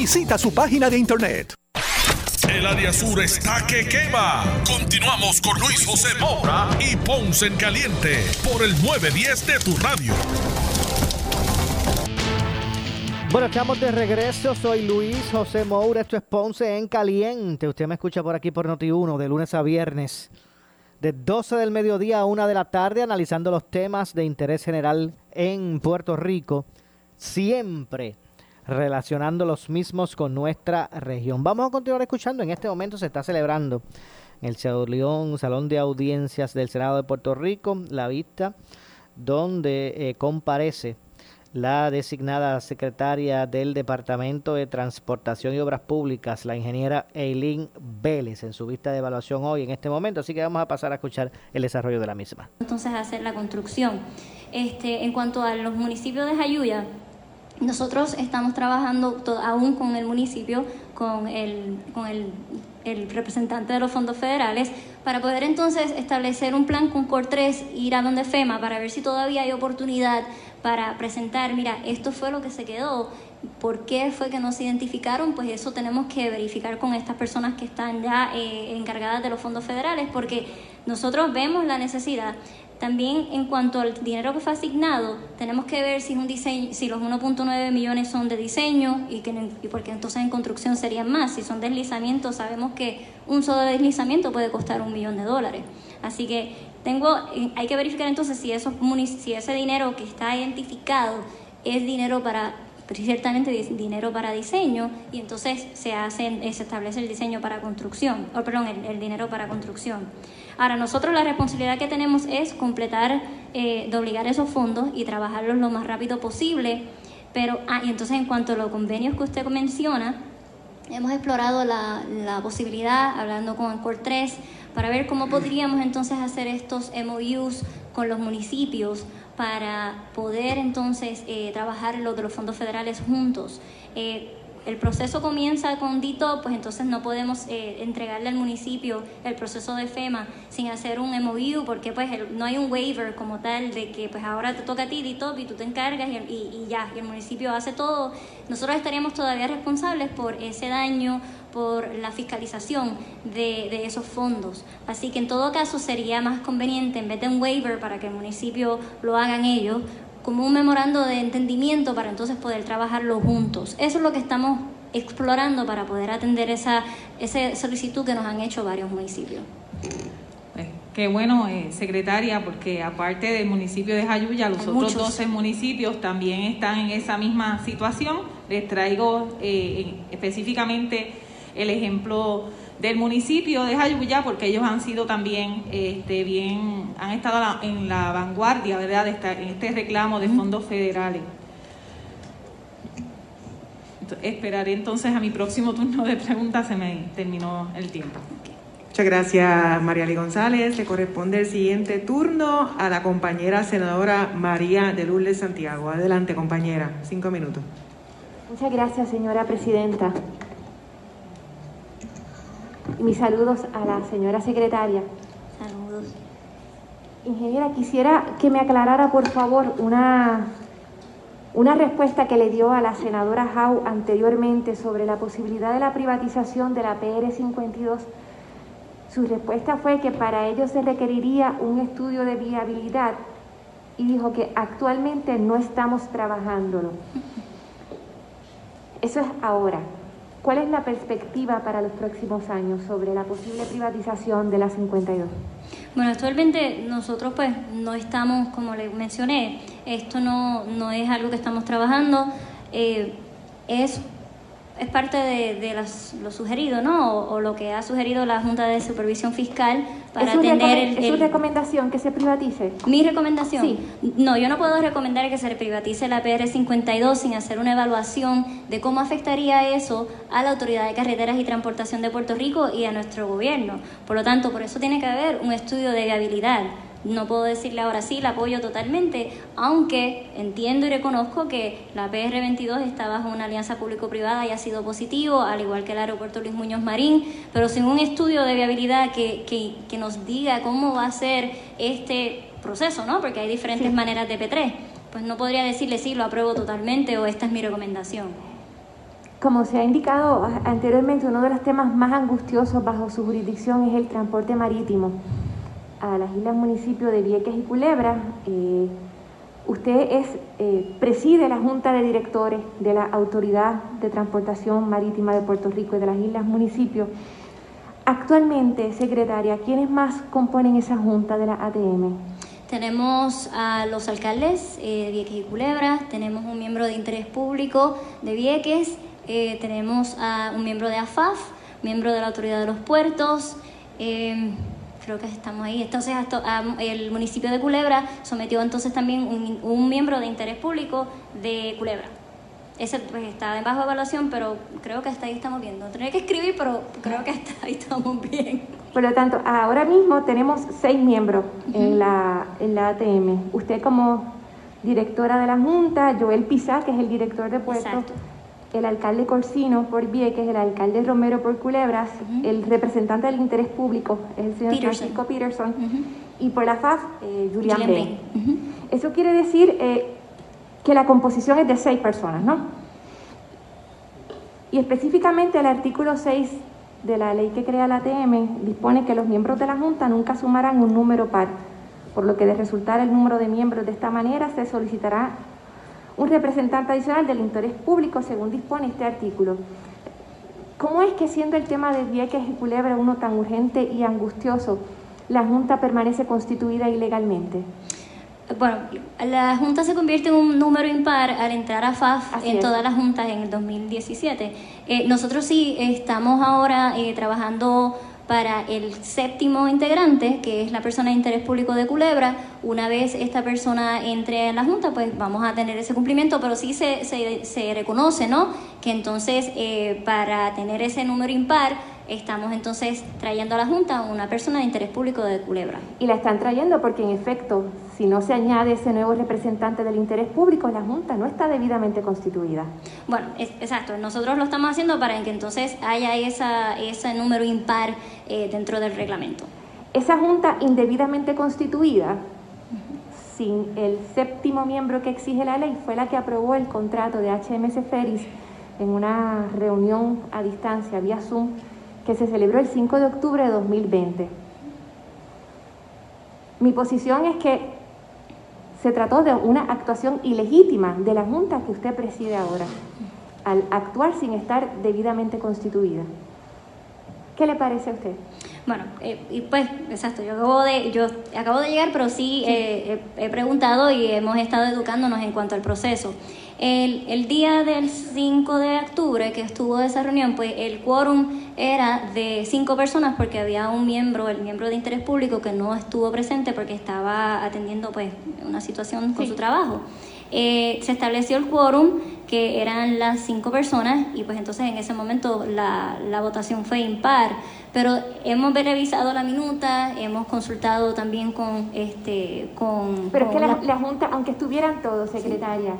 Visita su página de internet. El área sur está que quema. Continuamos con Luis José Moura y Ponce en Caliente por el 910 de tu radio. Bueno, estamos de regreso. Soy Luis José Moura. Esto es Ponce en Caliente. Usted me escucha por aquí por Noti1 de lunes a viernes. De 12 del mediodía a 1 de la tarde, analizando los temas de interés general en Puerto Rico. Siempre relacionando los mismos con nuestra región. Vamos a continuar escuchando. En este momento se está celebrando en el León, Salón de Audiencias del Senado de Puerto Rico, la vista donde eh, comparece la designada secretaria del Departamento de Transportación y Obras Públicas, la ingeniera Eileen Vélez, en su vista de evaluación hoy en este momento. Así que vamos a pasar a escuchar el desarrollo de la misma. Entonces, hacer la construcción. Este, en cuanto a los municipios de Jayuya, nosotros estamos trabajando aún con el municipio, con el, con el, representante de los fondos federales, para poder entonces establecer un plan con COR 3, ir a donde FEMA, para ver si todavía hay oportunidad para presentar, mira, esto fue lo que se quedó, ¿por qué fue que no se identificaron? Pues eso tenemos que verificar con estas personas que están ya eh, encargadas de los fondos federales, porque nosotros vemos la necesidad. También en cuanto al dinero que fue asignado, tenemos que ver si es un diseño, si los 1.9 millones son de diseño y que y porque entonces en construcción serían más. Si son deslizamientos, sabemos que un solo deslizamiento puede costar un millón de dólares. Así que tengo, eh, hay que verificar entonces si esos si ese dinero que está identificado es dinero para ciertamente di- dinero para diseño y entonces se hace se establece el diseño para construcción o perdón el dinero para construcción ahora nosotros la responsabilidad que tenemos es completar eh, de obligar esos fondos y trabajarlos lo más rápido posible pero ah, y entonces en cuanto a los convenios que usted menciona Hemos explorado la, posibilidad, hablando con el COR 3, para ver cómo podríamos entonces hacer estos MOUs con los municipios para poder entonces eh, trabajar lo de los fondos federales juntos. Eh, el proceso comienza con DITO, pues entonces no podemos eh, entregarle al municipio el proceso de FEMA sin hacer un MOU, porque pues el- no hay un waiver como tal de que pues ahora te toca a ti DITO y tú te encargas y, y- y ya, y el municipio hace todo. Nosotros estaríamos todavía responsables por ese daño, por la fiscalización de, de esos fondos. Así que en todo caso sería más conveniente, en vez de un waiver para que el municipio lo hagan ellos, como un memorando de entendimiento para entonces poder trabajarlo juntos. Eso es lo que estamos explorando para poder atender esa, esa solicitud que nos han hecho varios municipios. Qué bueno, eh, secretaria, porque aparte del municipio de Jayuya, los Hay otros muchos. 12 municipios también están en esa misma situación. Les traigo eh, en- específicamente el ejemplo del municipio de Jayuya, porque ellos han sido también este, bien, han estado en la vanguardia, ¿verdad?, de esta- en este reclamo de fondos federales. Esperaré entonces a mi próximo turno de preguntas, se me terminó el tiempo. Muchas gracias, María Lee González. Le corresponde el siguiente turno a la compañera senadora María de Lourdes Santiago. Adelante, compañera. Cinco minutos. Muchas gracias, señora presidenta. Mis saludos a la señora secretaria. Saludos. Ingeniera, quisiera que me aclarara, por favor, una, una respuesta que le dio a la senadora Howe anteriormente sobre la posibilidad de la privatización de la PR 52. Su respuesta fue que para ello se requeriría un estudio de viabilidad y dijo que actualmente no estamos trabajándolo. Eso es ahora. ¿Cuál es la perspectiva para los próximos años sobre la posible privatización de la 52? Bueno, actualmente nosotros pues no estamos, como le mencioné, esto no, no es algo que estamos trabajando, eh, es es parte de, de las- lo sugerido, ¿no? O, o lo que ha sugerido la Junta de Supervisión Fiscal para ¿Es su, atender recome- el, es su el- recomendación que se privatice? ¿Mi recomendación? Sí. No, yo no puedo recomendar que se privatice la PR52 sin hacer una evaluación de cómo afectaría eso a la Autoridad de Carreteras y Transportación de Puerto Rico y a nuestro gobierno. Por lo tanto, por eso tiene que haber un estudio de viabilidad. No puedo decirle ahora sí, la apoyo totalmente, aunque entiendo y reconozco que la PR22 está bajo una alianza público-privada y ha sido positivo, al igual que el aeropuerto Luis Muñoz Marín, pero sin un estudio de viabilidad que, que, que nos diga cómo va a ser este proceso, ¿no? Porque hay diferentes maneras de P3. Pues no podría decirle sí, lo apruebo totalmente o esta es mi recomendación. Como se ha indicado anteriormente, uno de los temas más angustiosos bajo su jurisdicción es el transporte marítimo a las islas municipios de Vieques y Culebra. Eh, usted es eh, preside la Junta de Directores de la Autoridad de Transportación Marítima de Puerto Rico y de las islas municipios. Actualmente, secretaria, ¿quiénes más componen esa junta de la ATM? Tenemos a los alcaldes eh, de Vieques y Culebra, tenemos un miembro de interés público de Vieques, tenemos a un miembro de AFAF, miembro de la Autoridad de los Puertos, creo que estamos ahí. Entonces, esto- a- el municipio de Culebra sometió entonces también un, un miembro de interés público de Culebra. Ese pues, está bajo evaluación, pero creo que hasta ahí estamos viendo. Tendré que escribir, pero creo que hasta ahí estamos bien. Por lo tanto, ahora mismo tenemos seis miembros en, la, en la ATM. Usted como directora de la Junta, Joel Pizá, que es el director de puertos, el alcalde Corsino por Vieques, el alcalde Romero por Culebras, el representante del interés público es el señor Peterson. Francisco Peterson, y por la FAF, eh, Julián Julián Bain. Eso quiere decir eh, que la composición es de seis personas, ¿no? Y específicamente el artículo 6 de la ley que crea la ATM dispone que los miembros de la Junta nunca sumarán un número par, por lo que de resultar el número de miembros de esta manera se solicitará un representante adicional del interés público según dispone este artículo. ¿Cómo es que siendo el tema de Vieques y Culebra uno tan urgente y angustioso, la Junta permanece constituida ilegalmente? Bueno, la Junta se convierte en un número impar al entrar a FAF Así en es. todas las juntas en el 2017. Eh, nosotros sí estamos ahora eh, trabajando para el séptimo integrante, que es la persona de interés público de Culebra. Una vez esta persona entre en la Junta, pues vamos a tener ese cumplimiento, pero sí se, se, se reconoce, ¿no? Que entonces eh, para tener ese número impar, estamos entonces trayendo a la Junta una persona de interés público de Culebra. Y la están trayendo porque en efecto, si no se añade ese nuevo representante del interés público, la Junta no está debidamente constituida. Bueno, es- exacto. Nosotros lo estamos haciendo para que entonces haya esa, ese número impar eh, dentro del reglamento. Esa Junta indebidamente constituida, sin el séptimo miembro que exige la ley, fue la que aprobó el contrato de HMS Ferris en una reunión a distancia vía Zoom que se celebró el 5 de octubre de 2020. Mi posición es que se trató de una actuación ilegítima de la Junta que usted preside ahora, al actuar sin estar debidamente constituida. ¿Qué le parece a usted? Bueno, eh, y pues, exacto, yo acabo de, yo acabo de llegar, pero sí eh, he, he preguntado y hemos estado educándonos en cuanto al proceso. El, el día del 5 de octubre que estuvo esa reunión, pues el quórum era de cinco personas porque había un miembro, el miembro de interés público, que no estuvo presente porque estaba atendiendo pues una situación con su trabajo. Eh, se estableció el quórum, que eran las cinco personas, y pues entonces en ese momento la, la votación fue impar. Pero hemos revisado la minuta, hemos consultado también con este con Pero es que la, Junta, aunque estuvieran todos, secretaria,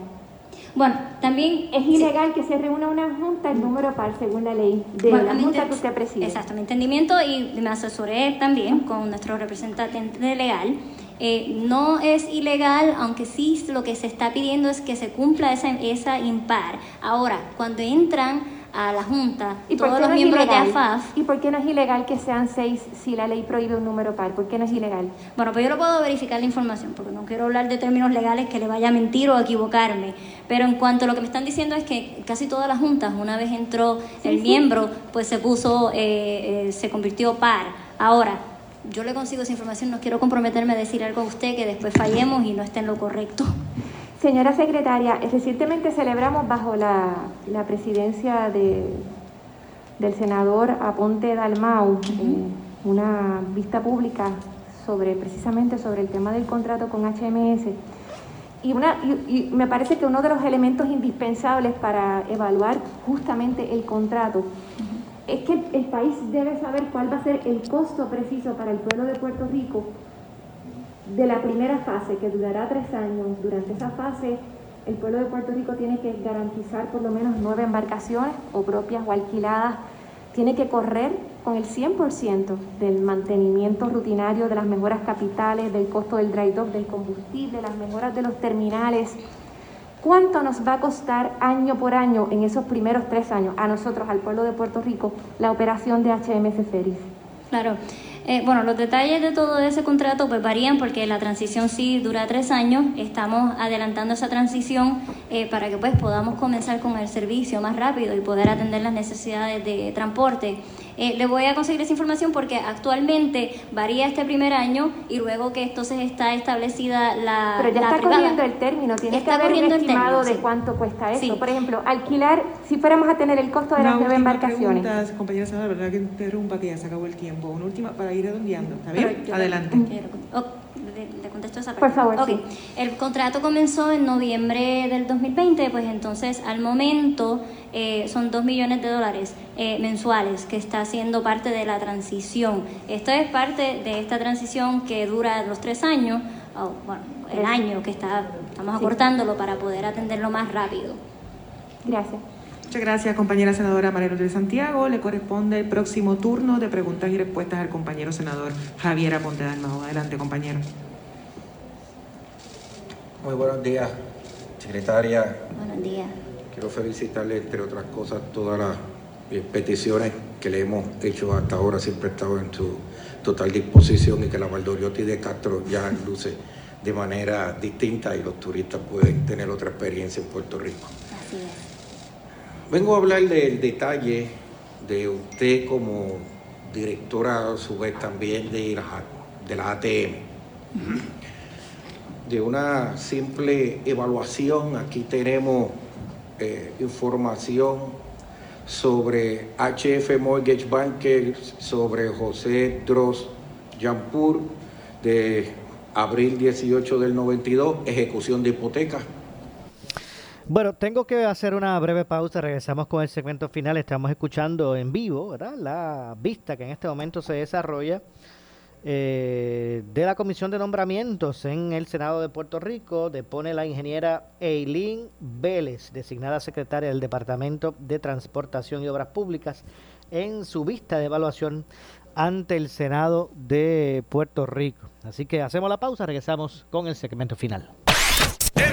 bueno, también es ilegal que se reúna una Junta en número par según la ley de Bueno, la Junta que usted preside. Exacto, mi entendimiento y me asesoré también con nuestro representante legal. Eh, no es ilegal, aunque sí lo que se está pidiendo es que se cumpla esa, esa impar. Ahora, cuando entran a la Junta, ¿Y todos los no miembros de? AFAF, ¿Y por qué no es ilegal que sean seis si la ley prohíbe un número par? ¿Por qué no es ilegal? Bueno, pues yo no puedo verificar la información porque no quiero hablar de términos legales que le vaya a mentir o a equivocarme. Pero en cuanto a lo que me están diciendo es que casi todas las juntas, una vez entró el sí. miembro, pues se puso, eh, eh, se convirtió par. Ahora, yo le consigo esa información, no quiero comprometerme a decir algo a usted que después fallemos y no esté en lo correcto. Señora secretaria, recientemente celebramos bajo la, la presidencia de, del senador Aponte Dalmau eh, una vista pública sobre precisamente sobre el tema del contrato con HMS. Y, una, y, me parece que uno de los elementos indispensables para evaluar justamente el contrato es que el país debe saber cuál va a ser el costo preciso para el pueblo de Puerto Rico de la primera fase, que durará tres años. Durante esa fase, el pueblo de Puerto Rico tiene que garantizar por lo menos nueve embarcaciones, o propias o alquiladas, tiene que correr con el 100% del mantenimiento rutinario de las mejoras capitales, del costo del dry dock, del combustible, las mejoras de los terminales. ¿Cuánto nos va a costar año por año en esos primeros tres años a nosotros, al pueblo de Puerto Rico, la operación de HMS Ferries? Claro. Eh, bueno, los detalles de todo ese contrato pues varían porque la transición sí dura tres años. Estamos adelantando esa transición eh, para que pues podamos comenzar con el servicio más rápido y poder atender las necesidades de transporte. Eh, le voy a conseguir esa información porque actualmente varía este primer año y luego que entonces está establecida la Pero ya la está privada. corriendo el término, tiene que haber un estimado término, de sí. cuánto cuesta eso. Sí. Por ejemplo, alquilar, si fuéramos a tener el costo de las Una nueve última embarcaciones. pregunta, compañera senadora, verdad que interrumpa que ya se acabó el tiempo. Una última para ir redondeando, ¿está bien? Adelante. Oh, le, contesto esa parte. Por favor, Ok. sí. El contrato comenzó en noviembre del 2020, pues entonces al momento eh, son 2 millones de dólares eh, mensuales que está siendo parte de la transición. Esto es parte de esta transición que dura los tres años, o bueno, el año que está, estamos Sí. acortándolo para poder atenderlo más rápido. Gracias. Muchas gracias, compañera senadora María Lourdes Santiago. Le corresponde el próximo turno de preguntas y respuestas al compañero senador Javier Aponte Dalmau. Adelante, compañero. Muy buenos días, secretaria. Buenos días. Quiero felicitarle, entre otras cosas, todas las peticiones que le hemos hecho hasta ahora. Siempre ha estado en su total disposición y que la Valdoriotti de Castro ya luce de manera distinta y los turistas pueden tener otra experiencia en Puerto Rico. Así es. Vengo a hablar del detalle de usted como directora, a su vez también de la, de la ATM. De una simple evaluación, aquí tenemos eh, información sobre HF Mortgage Banker, sobre José Dross Jampur, de abril 18 del 92, ejecución de hipoteca. Bueno, tengo que hacer una breve pausa. Regresamos con el segmento final. Estamos escuchando en vivo. La vista que en este momento se desarrolla eh, de la Comisión de Nombramientos en el Senado de Puerto Rico. Depone la ingeniera Eileen Vélez, designada secretaria del Departamento de Transportación y Obras Públicas, en su vista de evaluación ante el Senado de Puerto Rico. Así que hacemos la pausa. Regresamos con el segmento final.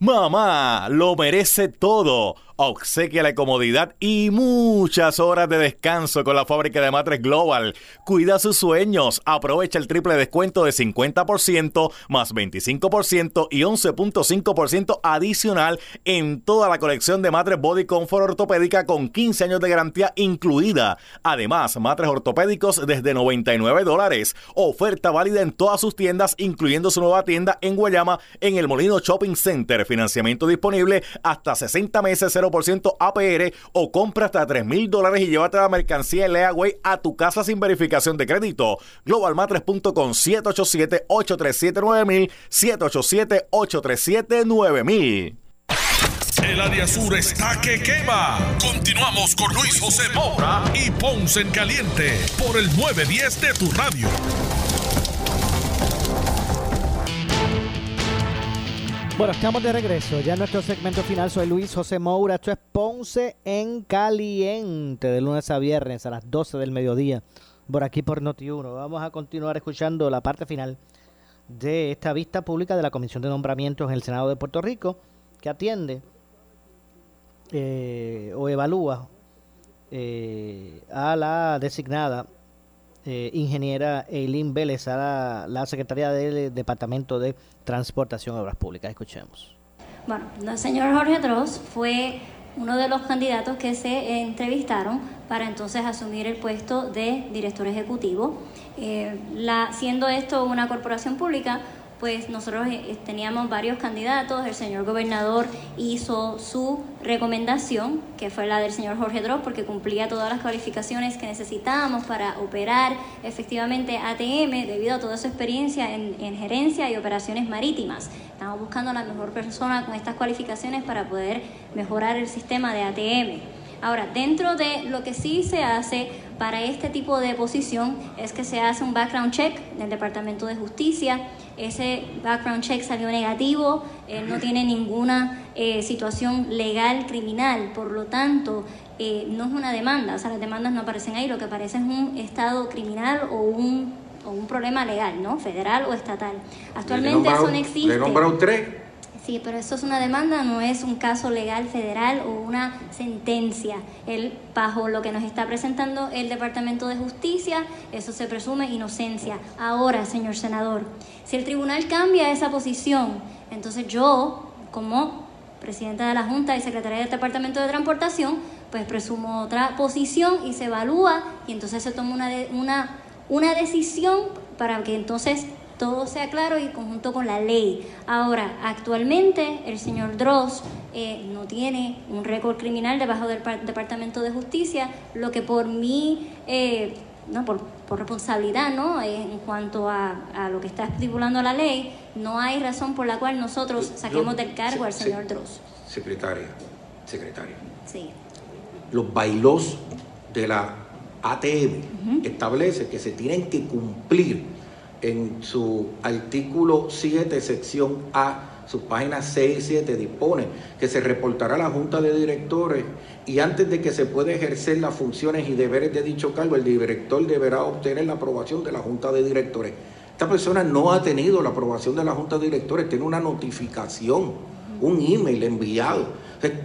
Mamá, lo merece todo. Obsequia la comodidad y muchas horas de descanso con la fábrica de matres Global. Cuida sus sueños. Aprovecha el triple descuento de 50% más 25% y 11.5% adicional en toda la colección de matres Body Comfort ortopédica con 15 años de garantía incluida. Además, matres ortopédicos desde 99 dólares. Oferta válida en todas sus tiendas, incluyendo su nueva tienda en Guayama en el Molino Shopping Center. Financiamiento disponible hasta 60 meses, cero 0% APR o compra hasta 3 mil dólares y llévate la mercancía en Leaway a tu casa sin verificación de crédito. Globalmatres.com 787-837-9000 787-837-9000 El área sur está que quema. Continuamos con Luis José Moura y Ponce en Caliente por el 910 de tu radio. Bueno, estamos de regreso. Ya en nuestro segmento final soy Luis José Moura. Esto es Ponce en Caliente, de lunes a viernes a las 12 del mediodía, por aquí por Noti1. Vamos a continuar escuchando la parte final de esta vista pública de la Comisión de Nombramientos en el Senado de Puerto Rico, que atiende eh, o evalúa eh, a la designada eh, ingeniera Eileen Vélez, a la, secretaria del Departamento de Transportación y Obras Públicas. Escuchemos. Bueno, el señor Jorge Dross fue uno de los candidatos que se entrevistaron para entonces asumir el puesto de director ejecutivo. Eh, la, siendo esto una corporación pública, pues nosotros eh, teníamos varios candidatos, el señor gobernador hizo su recomendación, que fue la del señor Jorge Dross, porque cumplía todas las cualificaciones que necesitábamos para operar efectivamente ATM debido a toda su experiencia en, en gerencia y operaciones marítimas. Estamos buscando la mejor persona con estas cualificaciones para poder mejorar el sistema de ATM. Ahora, dentro de lo que sí se hace para este tipo de posición es que se hace un background check del Departamento de Justicia. Ese background check salió negativo, él no tiene ninguna eh, situación legal criminal, por lo tanto, eh, no es una demanda, o sea, las demandas no aparecen ahí, lo que aparece es un estado criminal o un, o un problema legal, ¿no? Federal o estatal. Actualmente eso no existe. Le nombraron tres. Sí, pero eso es una demanda, no es un caso legal federal o una sentencia. Él, bajo lo que nos está presentando el Departamento de Justicia, eso se presume inocencia. Ahora, señor senador, si el tribunal cambia esa posición, entonces yo, como presidenta de la Junta y secretaria del Departamento de Transportación, pues presumo otra posición y se evalúa y entonces se toma una, de, una, una decisión para que entonces todo sea claro y conjunto con la ley. Ahora, actualmente el señor Dross eh, no tiene un récord criminal debajo del Departamento de Justicia, lo que por mí, eh, no, por, por, responsabilidad, ¿no? en cuanto a, a, lo que está estipulando la ley, no hay razón por la cual nosotros saquemos del cargo al señor se, Dross. Secretaria, secretaria. Sí. Los bailos de la ATM uh -huh. establece que se tienen que cumplir en su artículo 7, sección A, su página 6 y 7, dispone que se reportará a la Junta de Directores y antes de que se pueda ejercer las funciones y deberes de dicho cargo, el director deberá obtener la aprobación de la Junta de Directores. Esta persona no ha tenido la aprobación de la Junta de Directores, tiene una notificación, un email enviado.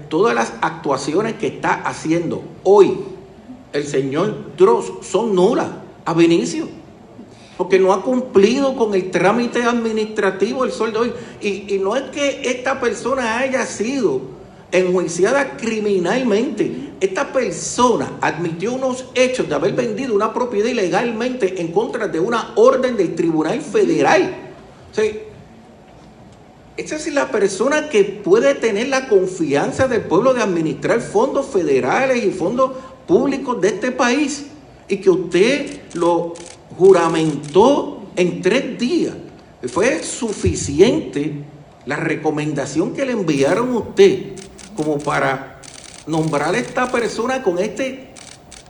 Todas las actuaciones que está haciendo hoy el señor Dross son nulas a Benicio porque no ha cumplido con el trámite administrativo el sueldo hoy. Y, y, no es que esta persona haya sido enjuiciada criminalmente. Esta persona admitió unos hechos de haber vendido una propiedad ilegalmente en contra de una orden del Tribunal Federal. O sea, esa es la persona que puede tener la confianza del pueblo de administrar fondos federales y fondos públicos de este país. Y que usted lo juramentó en tres días. Fue suficiente la recomendación que le enviaron a usted como para nombrar a esta persona con este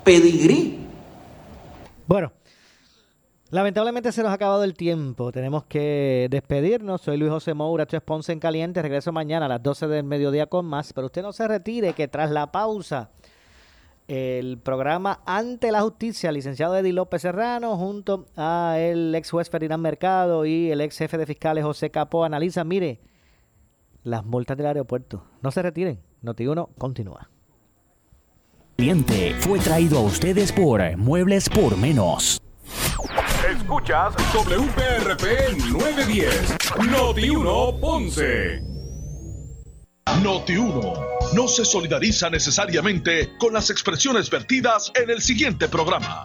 pedigrí. Bueno, lamentablemente se nos ha acabado el tiempo. Tenemos que despedirnos. Soy Luis José Moura, esto es Ponce en Caliente. Regreso mañana a las 12 del mediodía con más. Pero usted no se retire, que tras la pausa el programa Ante la Justicia, licenciado Eddie López Serrano, junto a el ex juez Ferdinand Mercado y el ex jefe de fiscales José Capó, analiza, mire, las multas del aeropuerto. No se retiren, Noti1 continúa. Cliente fue traído a ustedes por Muebles por Menos. Escuchas WPRP 910, Noti1 Ponce. Noti1 no se solidariza necesariamente con las expresiones vertidas en el siguiente programa.